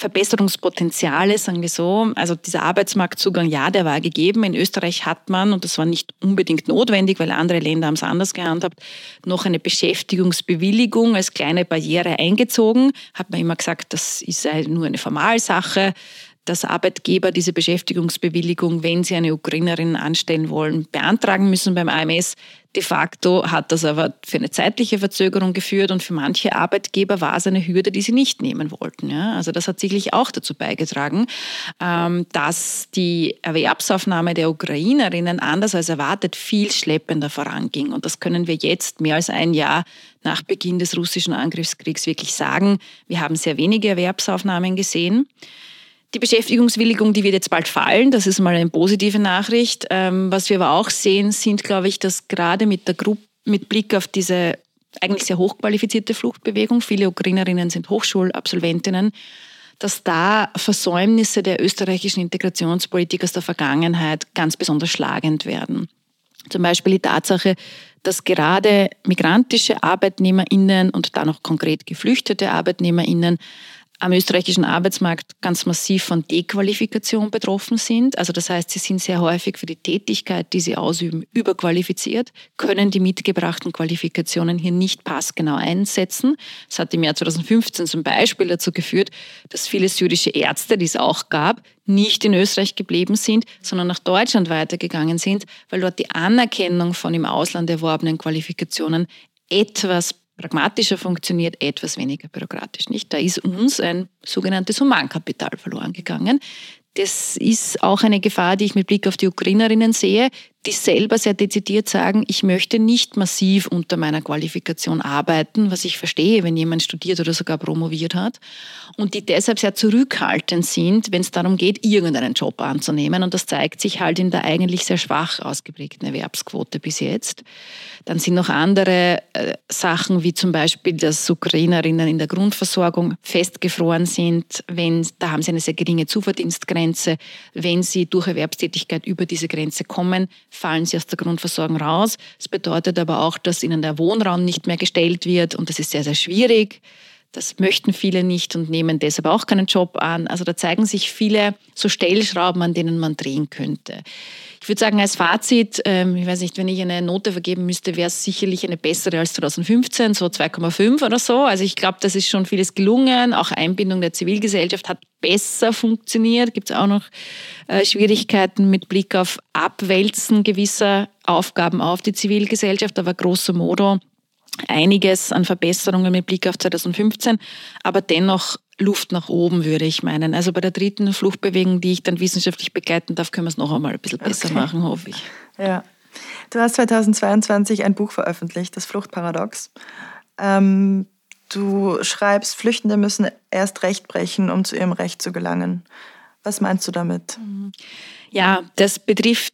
Verbesserungspotenziale, sagen wir so. Also dieser Arbeitsmarktzugang, ja, der war gegeben. In Österreich hat man, und das war nicht unbedingt notwendig, weil andere Länder haben es anders gehandhabt, noch eine Beschäftigungsbewilligung als kleine Barriere eingezogen. Hat man immer gesagt, das ist nur eine Formalsache dass Arbeitgeber diese Beschäftigungsbewilligung, wenn sie eine Ukrainerin anstellen wollen, beantragen müssen beim AMS. De facto hat das aber für eine zeitliche Verzögerung geführt und für manche Arbeitgeber war es eine Hürde, die sie nicht nehmen wollten. Ja? Also das hat sicherlich auch dazu beigetragen, ähm, dass die Erwerbsaufnahme der Ukrainerinnen anders als erwartet viel schleppender voranging. Und das können wir jetzt mehr als ein Jahr nach Beginn des russischen Angriffskriegs wirklich sagen. Wir haben sehr wenige Erwerbsaufnahmen gesehen. Die Beschäftigungswilligung, die wird jetzt bald fallen. Das ist mal eine positive Nachricht. Ähm, was wir aber auch sehen, sind, glaube ich, dass gerade mit der Gruppe, mit Blick auf diese eigentlich sehr hochqualifizierte Fluchtbewegung, viele Ukrainerinnen sind Hochschulabsolventinnen, dass da Versäumnisse der österreichischen Integrationspolitik aus der Vergangenheit ganz besonders schlagend werden. Zum Beispiel die Tatsache, dass gerade migrantische ArbeitnehmerInnen und dann auch konkret geflüchtete ArbeitnehmerInnen am österreichischen Arbeitsmarkt ganz massiv von Dequalifikation betroffen sind. Also das heißt, sie sind sehr häufig für die Tätigkeit, die sie ausüben, überqualifiziert, können die mitgebrachten Qualifikationen hier nicht passgenau einsetzen. Das hat im Jahr 2015 zum Beispiel dazu geführt, dass viele syrische Ärzte, die es auch gab, nicht in Österreich geblieben sind, sondern nach Deutschland weitergegangen sind, weil dort die Anerkennung von im Ausland erworbenen Qualifikationen etwas pragmatischer funktioniert, etwas weniger bürokratisch. Nicht? Da ist uns ein sogenanntes Humankapital verloren gegangen. Das ist auch eine Gefahr, die ich mit Blick auf die Ukrainerinnen sehe, die selber sehr dezidiert sagen, ich möchte nicht massiv unter meiner Qualifikation arbeiten, was ich verstehe, wenn jemand studiert oder sogar promoviert hat, und die deshalb sehr zurückhaltend sind, wenn es darum geht, irgendeinen Job anzunehmen. Und das zeigt sich halt in der eigentlich sehr schwach ausgeprägten Erwerbsquote bis jetzt. Dann sind noch andere äh, Sachen, wie zum Beispiel, dass Ukrainerinnen in der Grundversorgung festgefroren sind, wenn, da haben sie eine sehr geringe Zuverdienstgrenze. Wenn sie durch Erwerbstätigkeit über diese Grenze kommen, fallen sie aus der Grundversorgung raus. Das bedeutet aber auch, dass ihnen der Wohnraum nicht mehr gestellt wird und das ist sehr, sehr schwierig. Das möchten viele nicht und nehmen deshalb auch keinen Job an. Also da zeigen sich viele so Stellschrauben, an denen man drehen könnte. Ich würde sagen, als Fazit, ähm, ich weiß nicht, wenn ich eine Note vergeben müsste, wäre es sicherlich eine bessere als 2015, so 2,5 oder so. Also ich glaube, das ist schon vieles gelungen. Auch Einbindung der Zivilgesellschaft hat besser funktioniert. Gibt es auch noch äh, Schwierigkeiten mit Blick auf Abwälzen gewisser Aufgaben auf die Zivilgesellschaft, aber grosso modo einiges an Verbesserungen mit Blick auf 2015, aber dennoch Luft nach oben, würde ich meinen. Also bei der dritten Fluchtbewegung, die ich dann wissenschaftlich begleiten darf, können wir es noch einmal ein bisschen besser okay. machen, hoffe ich. Ja. Du hast 2022 ein Buch veröffentlicht, das Fluchtparadox. Ähm, du schreibst, Flüchtende müssen erst Recht brechen, um zu ihrem Recht zu gelangen. Was meinst du damit? Ja, das betrifft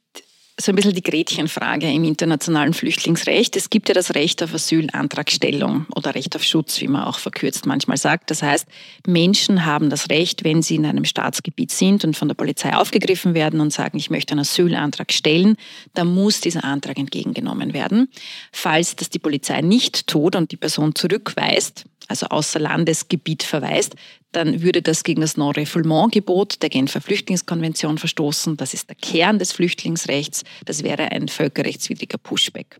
so ein bisschen die Gretchenfrage im internationalen Flüchtlingsrecht. Es gibt ja das Recht auf Asylantragstellung oder Recht auf Schutz, wie man auch verkürzt manchmal sagt. Das heißt, Menschen haben das Recht, wenn sie in einem Staatsgebiet sind und von der Polizei aufgegriffen werden und sagen, ich möchte einen Asylantrag stellen, dann muss dieser Antrag entgegengenommen werden. Falls das die Polizei nicht tut und die Person zurückweist, also außer Landesgebiet verweist, dann würde das gegen das Non-Refoulement-Gebot der Genfer Flüchtlingskonvention verstoßen. Das ist der Kern des Flüchtlingsrechts. Das wäre ein völkerrechtswidriger Pushback.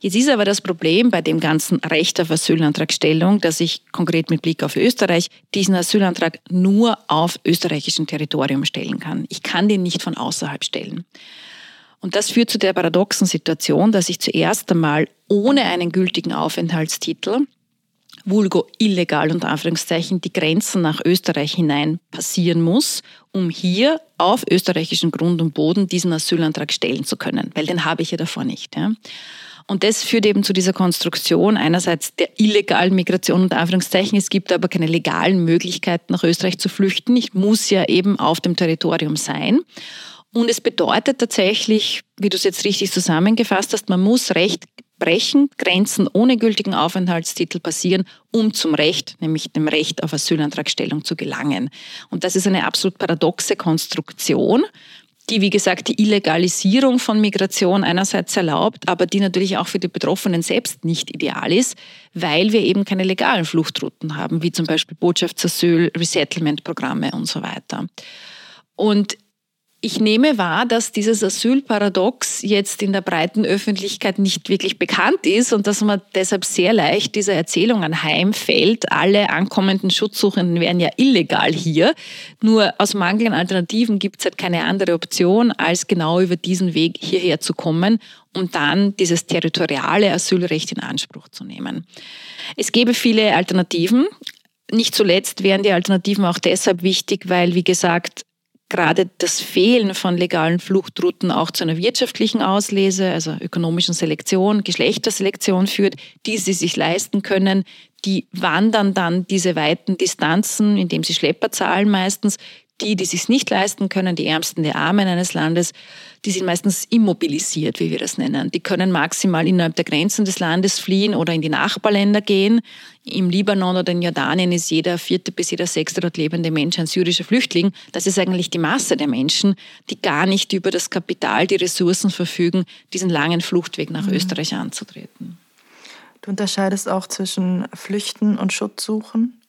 Jetzt ist aber das Problem bei dem ganzen Recht auf Asylantragstellung, dass ich konkret mit Blick auf Österreich diesen Asylantrag nur auf österreichischem Territorium stellen kann. Ich kann den nicht von außerhalb stellen. Und das führt zu der paradoxen Situation, dass ich zuerst einmal ohne einen gültigen Aufenthaltstitel vulgo illegal unter Anführungszeichen die Grenzen nach Österreich hinein passieren muss, um hier auf österreichischem Grund und Boden diesen Asylantrag stellen zu können, weil den habe ich ja davor nicht. Ja. Und das führt eben zu dieser Konstruktion einerseits der illegalen Migration unter Anführungszeichen. Es gibt aber keine legalen Möglichkeiten, nach Österreich zu flüchten. Ich muss ja eben auf dem Territorium sein. Und es bedeutet tatsächlich, wie du es jetzt richtig zusammengefasst hast, man muss Recht brechen, Grenzen ohne gültigen Aufenthaltstitel passieren, um zum Recht, nämlich dem Recht auf Asylantragstellung zu gelangen. Und das ist eine absolut paradoxe Konstruktion, die, wie gesagt, die Illegalisierung von Migration einerseits erlaubt, aber die natürlich auch für die Betroffenen selbst nicht ideal ist, weil wir eben keine legalen Fluchtrouten haben, wie zum Beispiel Botschaftsasyl, Resettlement-Programme und so weiter. Und ich nehme wahr, dass dieses Asylparadox jetzt in der breiten Öffentlichkeit nicht wirklich bekannt ist und dass man deshalb sehr leicht dieser Erzählung anheimfällt. Alle ankommenden Schutzsuchenden wären ja illegal hier. Nur aus Mangel an Alternativen gibt es halt keine andere Option, als genau über diesen Weg hierher zu kommen, um dann dieses territoriale Asylrecht in Anspruch zu nehmen. Es gäbe viele Alternativen. Nicht zuletzt wären die Alternativen auch deshalb wichtig, weil, wie gesagt, gerade das Fehlen von legalen Fluchtrouten auch zu einer wirtschaftlichen Auslese, also ökonomischen Selektion, Geschlechterselektion führt, die sie sich leisten können. Die wandern dann diese weiten Distanzen, indem sie Schlepper zahlen meistens, die, die sich nicht leisten können, die Ärmsten der Armen eines Landes, die sind meistens immobilisiert, wie wir das nennen. Die können maximal innerhalb der Grenzen des Landes fliehen oder in die Nachbarländer gehen. Im Libanon oder in Jordanien ist jeder vierte bis jeder sechste dort lebende Mensch ein syrischer Flüchtling. Das ist eigentlich die Masse der Menschen, die gar nicht über das Kapital, die Ressourcen verfügen, diesen langen Fluchtweg nach mhm. Österreich anzutreten. Du unterscheidest auch zwischen Flüchten und Schutz suchen.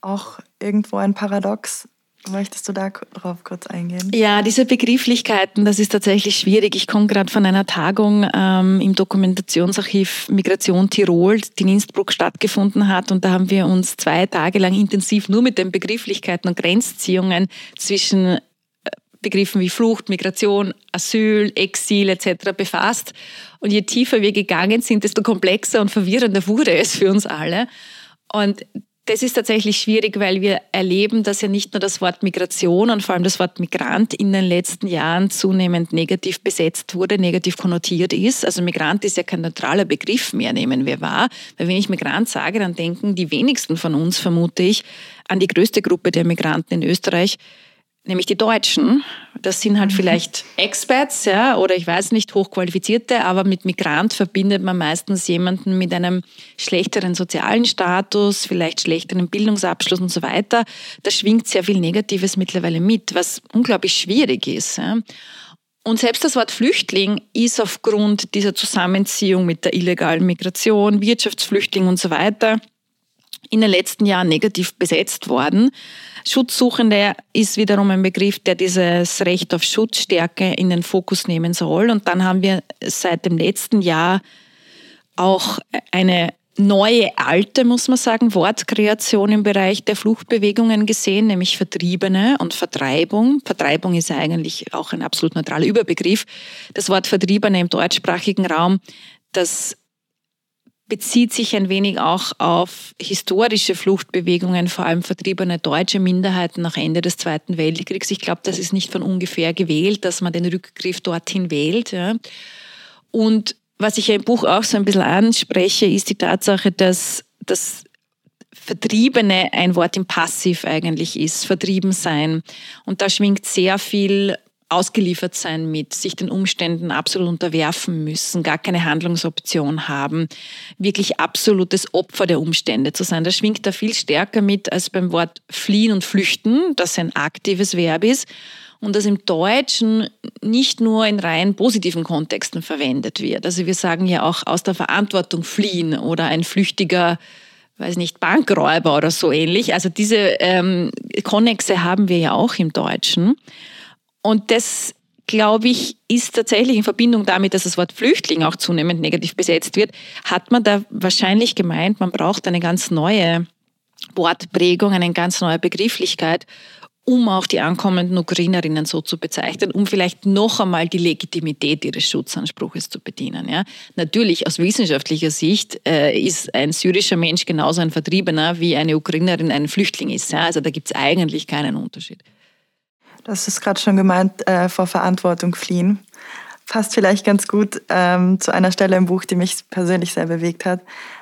auch irgendwo ein Paradox. Möchtest du da drauf kurz eingehen? Ja, diese Begrifflichkeiten, das ist tatsächlich schwierig. Ich komme gerade von einer Tagung ähm, im Dokumentationsarchiv Migration Tirol, die in Innsbruck stattgefunden hat. Und da haben wir uns zwei Tage lang intensiv nur mit den Begrifflichkeiten und Grenzziehungen zwischen äh, Begriffen wie Flucht, Migration, Asyl, Exil etc. befasst. Und je tiefer wir gegangen sind, desto komplexer und verwirrender wurde es für uns alle. Und das ist tatsächlich schwierig, weil wir erleben, dass ja nicht nur das Wort Migration und vor allem das Wort Migrant in den letzten Jahren zunehmend negativ besetzt wurde, negativ konnotiert ist. Also Migrant ist ja kein neutraler Begriff mehr, nehmen wir wahr. Weil wenn ich Migrant sage, dann denken die wenigsten von uns, vermute ich, an die größte Gruppe der Migranten in Österreich, nämlich die Deutschen. Das sind halt mhm. vielleicht Expats, ja, oder ich weiß nicht, hochqualifizierte, aber mit Migrant verbindet man meistens jemanden mit einem schlechteren sozialen Status, vielleicht schlechteren Bildungsabschluss und so weiter. Da schwingt sehr viel Negatives mittlerweile mit, was unglaublich schwierig ist. Ja. Und selbst das Wort Flüchtling ist aufgrund dieser Zusammenziehung mit der illegalen Migration, Wirtschaftsflüchtling und so weiter in den letzten Jahren negativ besetzt worden. Schutzsuchende ist wiederum ein Begriff, der dieses Recht auf Schutzstärke in den Fokus nehmen soll. Und dann haben wir seit dem letzten Jahr auch eine neue, alte, muss man sagen, Wortkreation im Bereich der Fluchtbewegungen gesehen, nämlich Vertriebene und Vertreibung. Vertreibung ist ja eigentlich auch ein absolut neutraler Überbegriff. Das Wort Vertriebene im deutschsprachigen Raum, das bezieht sich ein wenig auch auf historische Fluchtbewegungen, vor allem vertriebene deutsche Minderheiten nach Ende des Zweiten Weltkriegs. Ich glaube, das ist nicht von ungefähr gewählt, dass man den Rückgriff dorthin wählt. Ja. Und was ich ja im Buch auch so ein bisschen anspreche, ist die Tatsache, dass das Vertriebene ein Wort im Passiv eigentlich ist, vertrieben sein. Und da schwingt sehr viel ausgeliefert sein mit, sich den Umständen absolut unterwerfen müssen, gar keine Handlungsoption haben, wirklich absolutes Opfer der Umstände zu sein. Das schwingt da viel stärker mit als beim Wort fliehen und flüchten, das ein aktives Verb ist und das im Deutschen nicht nur in rein positiven Kontexten verwendet wird. Also wir sagen ja auch aus der Verantwortung fliehen oder ein flüchtiger weiß nicht, Bankräuber oder so ähnlich. Also diese ähm, Konnexe haben wir ja auch im Deutschen. Und das, glaube ich, ist tatsächlich in Verbindung damit, dass das Wort Flüchtling auch zunehmend negativ besetzt wird, hat man da wahrscheinlich gemeint, man braucht eine ganz neue Wortprägung, eine ganz neue Begrifflichkeit, um auch die ankommenden Ukrainerinnen so zu bezeichnen, um vielleicht noch einmal die Legitimität ihres Schutzanspruches zu bedienen. Ja. Natürlich aus wissenschaftlicher Sicht äh, ist ein syrischer Mensch genauso ein Vertriebener wie eine Ukrainerin ein Flüchtling ist. Ja. Also da gibt es eigentlich keinen Unterschied. Das ist gerade schon gemeint, äh, vor Verantwortung fliehen. Passt vielleicht ganz gut ähm, zu einer Stelle im Buch, die mich persönlich sehr bewegt hat.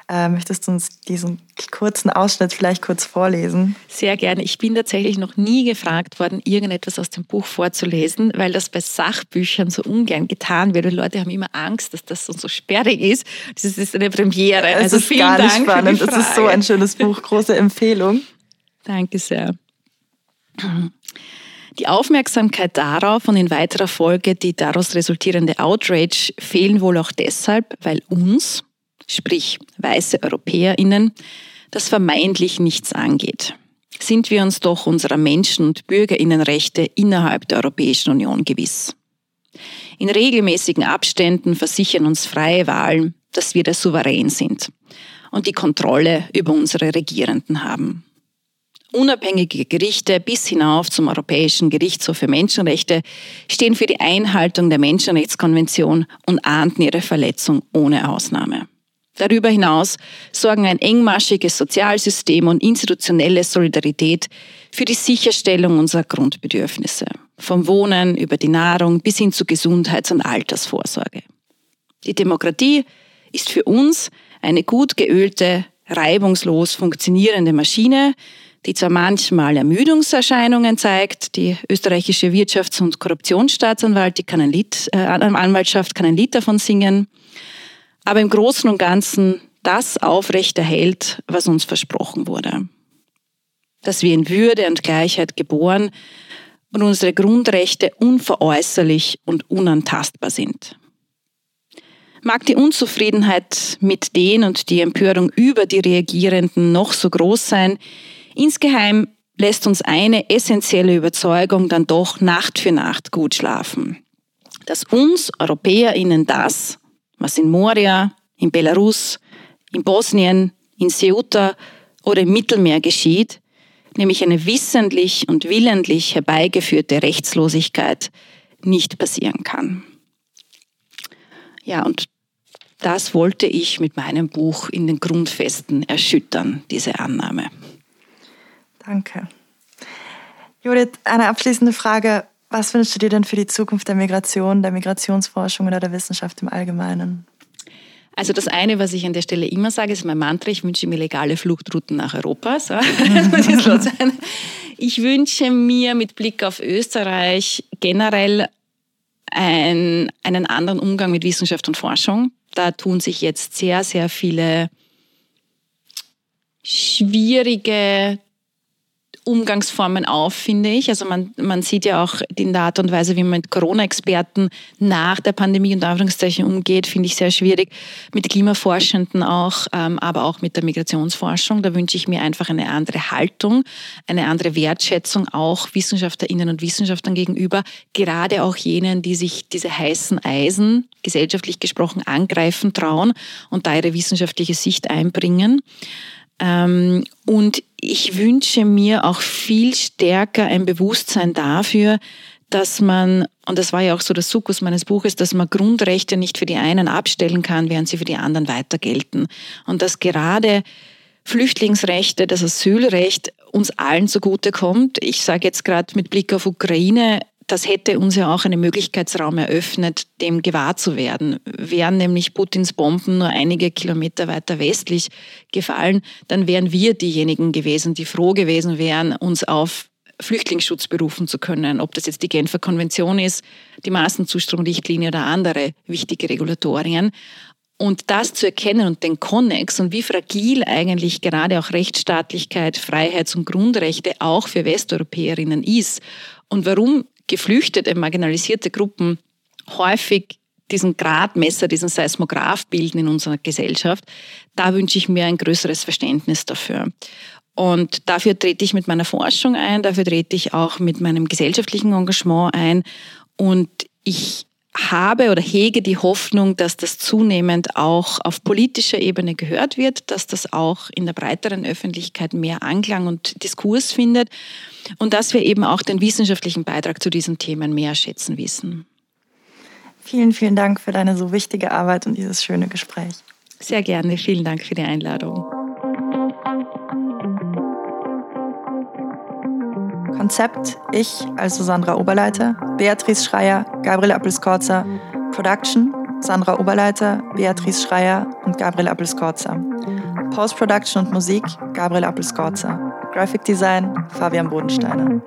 Äh, möchtest du uns diesen kurzen Ausschnitt vielleicht kurz vorlesen? Sehr gerne. Ich bin tatsächlich noch nie gefragt worden, irgendetwas aus dem Buch vorzulesen, weil das bei Sachbüchern so ungern getan wird. Die Leute haben immer Angst, dass das so sperrig ist. Das ist eine Premiere. Es also ist vielen gar nicht Dank spannend. Es ist so ein schönes Buch. Große Empfehlung. Danke sehr. Die Aufmerksamkeit darauf und in weiterer Folge die daraus resultierende Outrage fehlen wohl auch deshalb, weil uns, sprich weiße Europäerinnen, das vermeintlich nichts angeht. Sind wir uns doch unserer Menschen- und Bürgerinnenrechte innerhalb der Europäischen Union gewiss. In regelmäßigen Abständen versichern uns freie Wahlen, dass wir der Souverän sind und die Kontrolle über unsere Regierenden haben. Unabhängige Gerichte bis hinauf zum Europäischen Gerichtshof für Menschenrechte stehen für die Einhaltung der Menschenrechtskonvention und ahnten ihre Verletzung ohne Ausnahme. Darüber hinaus sorgen ein engmaschiges Sozialsystem und institutionelle Solidarität für die Sicherstellung unserer Grundbedürfnisse, vom Wohnen über die Nahrung bis hin zu Gesundheits- und Altersvorsorge. Die Demokratie ist für uns eine gut geölte, reibungslos funktionierende Maschine, die zwar manchmal Ermüdungserscheinungen zeigt, die österreichische Wirtschafts- und Korruptionsstaatsanwalt, die kann ein Lied, äh, Anwaltschaft kann ein Lied davon singen, aber im Großen und Ganzen das aufrechterhält, was uns versprochen wurde. Dass wir in Würde und Gleichheit geboren und unsere Grundrechte unveräußerlich und unantastbar sind. Mag die Unzufriedenheit mit denen und die Empörung über die Reagierenden noch so groß sein, Insgeheim lässt uns eine essentielle Überzeugung dann doch Nacht für Nacht gut schlafen. Dass uns EuropäerInnen das, was in Moria, in Belarus, in Bosnien, in Ceuta oder im Mittelmeer geschieht, nämlich eine wissentlich und willentlich herbeigeführte Rechtslosigkeit, nicht passieren kann. Ja, und das wollte ich mit meinem Buch in den Grundfesten erschüttern, diese Annahme. Danke. Judith, eine abschließende Frage. Was wünschst du dir denn für die Zukunft der Migration, der Migrationsforschung oder der Wissenschaft im Allgemeinen? Also das eine, was ich an der Stelle immer sage, ist mein Mantra, ich wünsche mir legale Fluchtrouten nach Europa. So. ich wünsche mir mit Blick auf Österreich generell ein, einen anderen Umgang mit Wissenschaft und Forschung. Da tun sich jetzt sehr, sehr viele schwierige Umgangsformen auf, finde ich. Also man, man sieht ja auch in der Art und Weise, wie man mit Corona-Experten nach der Pandemie und Anführungszeichen umgeht, finde ich sehr schwierig. Mit Klimaforschenden auch, ähm, aber auch mit der Migrationsforschung. Da wünsche ich mir einfach eine andere Haltung, eine andere Wertschätzung auch WissenschaftlerInnen und Wissenschaftlern gegenüber, gerade auch jenen, die sich diese heißen Eisen, gesellschaftlich gesprochen, angreifen trauen und da ihre wissenschaftliche Sicht einbringen. Ähm, und ich wünsche mir auch viel stärker ein Bewusstsein dafür, dass man, und das war ja auch so der Sukkus meines Buches, dass man Grundrechte nicht für die einen abstellen kann, während sie für die anderen weiter gelten. Und dass gerade Flüchtlingsrechte, das Asylrecht uns allen zugutekommt. Ich sage jetzt gerade mit Blick auf Ukraine, das hätte uns ja auch einen Möglichkeitsraum eröffnet, dem gewahr zu werden. Wären nämlich Putins Bomben nur einige Kilometer weiter westlich gefallen, dann wären wir diejenigen gewesen, die froh gewesen wären, uns auf Flüchtlingsschutz berufen zu können, ob das jetzt die Genfer Konvention ist, die Massenzustromrichtlinie oder andere wichtige Regulatorien. Und das zu erkennen und den Konnex und wie fragil eigentlich gerade auch Rechtsstaatlichkeit, Freiheits- und Grundrechte auch für Westeuropäerinnen ist und warum geflüchtete, marginalisierte Gruppen häufig diesen Gradmesser, diesen Seismograph bilden in unserer Gesellschaft, da wünsche ich mir ein größeres Verständnis dafür. Und dafür trete ich mit meiner Forschung ein, dafür trete ich auch mit meinem gesellschaftlichen Engagement ein. Und ich habe oder hege die Hoffnung, dass das zunehmend auch auf politischer Ebene gehört wird, dass das auch in der breiteren Öffentlichkeit mehr Anklang und Diskurs findet und dass wir eben auch den wissenschaftlichen Beitrag zu diesen Themen mehr schätzen wissen. Vielen, vielen Dank für deine so wichtige Arbeit und dieses schöne Gespräch. Sehr gerne. Vielen Dank für die Einladung. Konzept ich, also Sandra Oberleiter, Beatrice Schreier, Gabriel Appelskorzer, Production Sandra Oberleiter, Beatrice Schreier und Gabriel Appelskorzer. Post-Production und Musik Gabriel Appelskorzer. Graphic Design Fabian Bodensteiner.